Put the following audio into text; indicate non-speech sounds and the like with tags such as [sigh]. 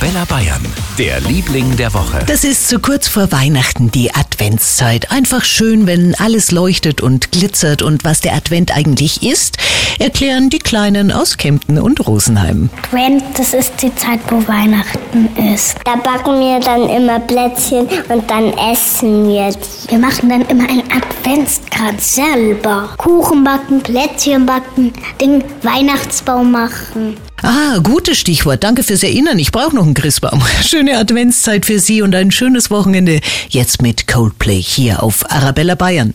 Arabella Bayern, der Liebling der Woche. Das ist so kurz vor Weihnachten die Adventszeit. Einfach schön, wenn alles leuchtet und glitzert und was der Advent eigentlich ist, erklären die Kleinen aus Kempten und Rosenheim. Advent, das ist die Zeit, wo Weihnachten ist. Da backen wir dann immer Plätzchen und dann essen wir. Wir machen dann immer einen Adventskranz selber. Kuchen backen, Plätzchen backen, den Weihnachtsbaum machen. Ah, gutes Stichwort. Danke fürs Erinnern. Ich brauche noch einen Christbaum. [laughs] Schöne Adventszeit für Sie und ein schönes Wochenende. Jetzt mit Coldplay hier auf Arabella Bayern.